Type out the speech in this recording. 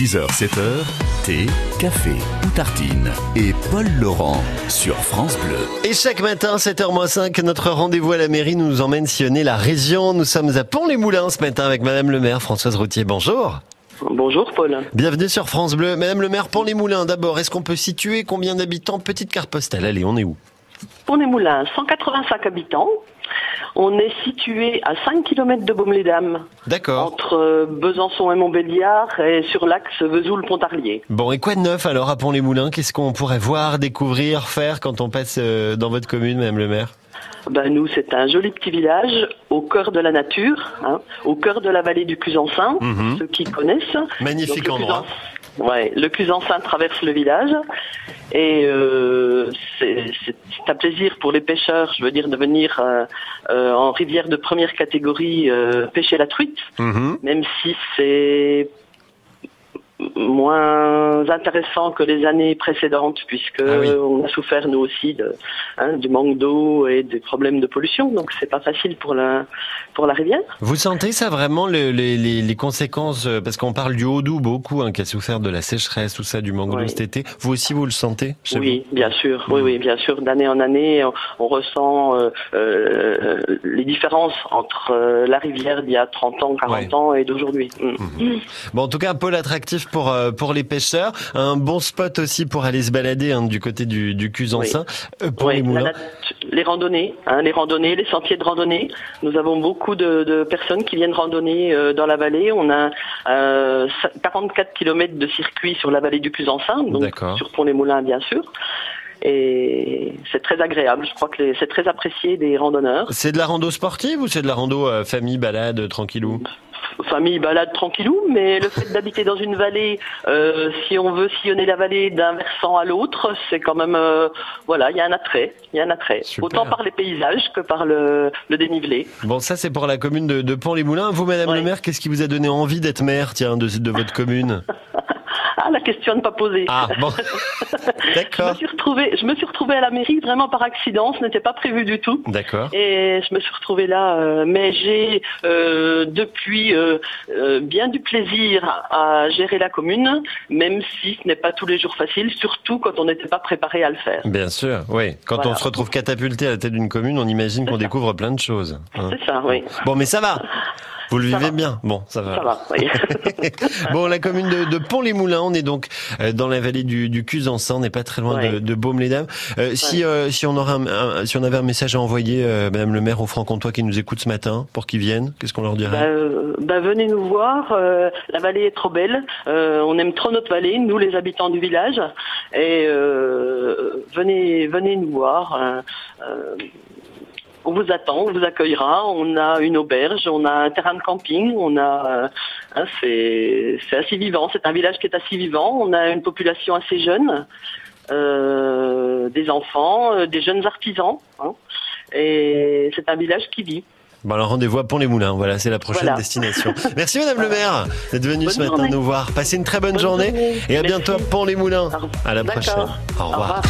6h, 7h, thé, café ou tartine. Et Paul Laurent sur France Bleu. Et chaque matin, 7h05, notre rendez-vous à la mairie nous emmène sillonner la région. Nous sommes à Pont-les-Moulins ce matin avec Madame le maire Françoise Routier. Bonjour. Bonjour Paul. Bienvenue sur France Bleu. Madame le maire, Pont-les-Moulins, d'abord, est-ce qu'on peut situer combien d'habitants? Petite carte postale, allez, on est où? Pont-les-Moulins, 185 habitants. On est situé à 5 km de Baume-les-Dames. D'accord. Entre euh, Besançon et Montbéliard et sur l'axe Vesoul-Pontarlier. Bon, et quoi de neuf alors à Pont-les-Moulins? Qu'est-ce qu'on pourrait voir, découvrir, faire quand on passe euh, dans votre commune, Madame le maire? Ben, nous, c'est un joli petit village au cœur de la nature, hein, au cœur de la vallée du Cusançin, Mhm. ceux qui connaissent. Magnifique Donc, endroit. Cusançin- Ouais, le Cusançin traverse le village et euh, c'est un plaisir pour les pêcheurs, je veux dire, de venir euh, euh, en rivière de première catégorie euh, pêcher la truite, Mhm. même si c'est moins intéressant que les années précédentes puisque Ah oui. on a souffert nous aussi de, hein, du manque d'eau et des problèmes de pollution donc c'est pas facile pour la pour la rivière Vous sentez ça vraiment le- les, les- les conséquences euh, Parce qu'on parle du Haut-Doubs beaucoup, hein, qui a souffert de la sécheresse, tout ça, du manque d'eau cet été. Vous aussi, vous le sentez chez Oui, bien sûr. Oui, Mhm. oui, bien sûr. D'année en année, on, on ressent euh, euh, les différences entre euh, la rivière d'il y a 30 ans, 40 Ouais. ans et d'aujourd'hui. Mm. vous Bon, en tout cas, un pôle attractif pour euh, pour les pêcheurs, un bon spot aussi pour aller se balader hein, du côté du, du Cusançin, euh, pour Oui, les moulins. les randonnées, hein, les randonnées, les sentiers de randonnée. Nous avons beaucoup de, de personnes qui viennent randonner euh, dans la vallée. On a euh, 44 km de circuit sur la vallée du Cusançin, donc sur Pont-les-Moulins, bien sûr. Et c'est très agréable. Je crois que les- c'est très apprécié des randonneurs. C'est de la rando sportive ou c'est de la rando euh, famille balade tranquillou? Famille balade tranquillou, mais le fait d'habiter dans une vallée, euh, si on veut sillonner la vallée d'un versant à l'autre, c'est quand même, euh, voilà, il y a un attrait, il y a un attrait, Super. autant par les paysages que par le, le dénivelé. Bon, ça c'est pour la commune de, de Pont-les-Moulins. Vous, Madame Ouais. le maire, qu'est-ce qui vous a donné envie d'être maire, tiens, de, de votre commune? la question à ne pas poser. Ah, bon, je d'accord, me suis retrouvée, je me suis retrouvée à la mairie vraiment par accident, ce n'était pas prévu du tout. d'accord. Et je me suis retrouvée là, euh, mais j'ai euh, depuis euh, euh, bien du plaisir à, à gérer la commune, même si ce n'est pas tous les jours facile, surtout quand on n'était pas préparé à le faire. Bien sûr, oui. Quand Voilà. on se retrouve catapulté à la tête d'une commune, on imagine qu'on découvre plein de choses. hein. C'est ça, oui. Bon, mais ça va. Vous le Ça vivez va. bien. Bon, ça va. Ça va, oui. Bon, la commune de, de Pont-les-Moulins, on est donc euh, dans la vallée du, du on n'est pas très loin de, Ouais. de Baume-les-Dames. Euh, Si euh, si on aurait un, un- si on avait un message à envoyer, euh, Madame le maire, aux Franc-Comtois qui nous écoutent ce matin, pour qu'ils viennent, qu'est-ce qu'on leur Bah, dirait euh, bah, venez nous voir, euh, la vallée est trop belle, Euh, on aime trop notre vallée, nous les habitants du village, et euh, venez, venez nous voir. On vous attend, on vous accueillera. On a une auberge, on a un terrain de camping, on a, euh, hein, c'est, assez vivant. C'est un village qui est assez vivant. On a une population assez jeune, euh, des enfants, euh, des jeunes artisans, hein, et c'est un village qui vit. Bon, alors rendez-vous à Pont-les-Moulins. Voilà, c'est la prochaine Voilà. destination. Merci Madame le maire d'être venue Bonne ce matin journée. nous voir. Passez une très bonne, Bonne journée, journée. et à Merci. bientôt à Pont-les-Moulins. À la prochaine. Au revoir. Au revoir.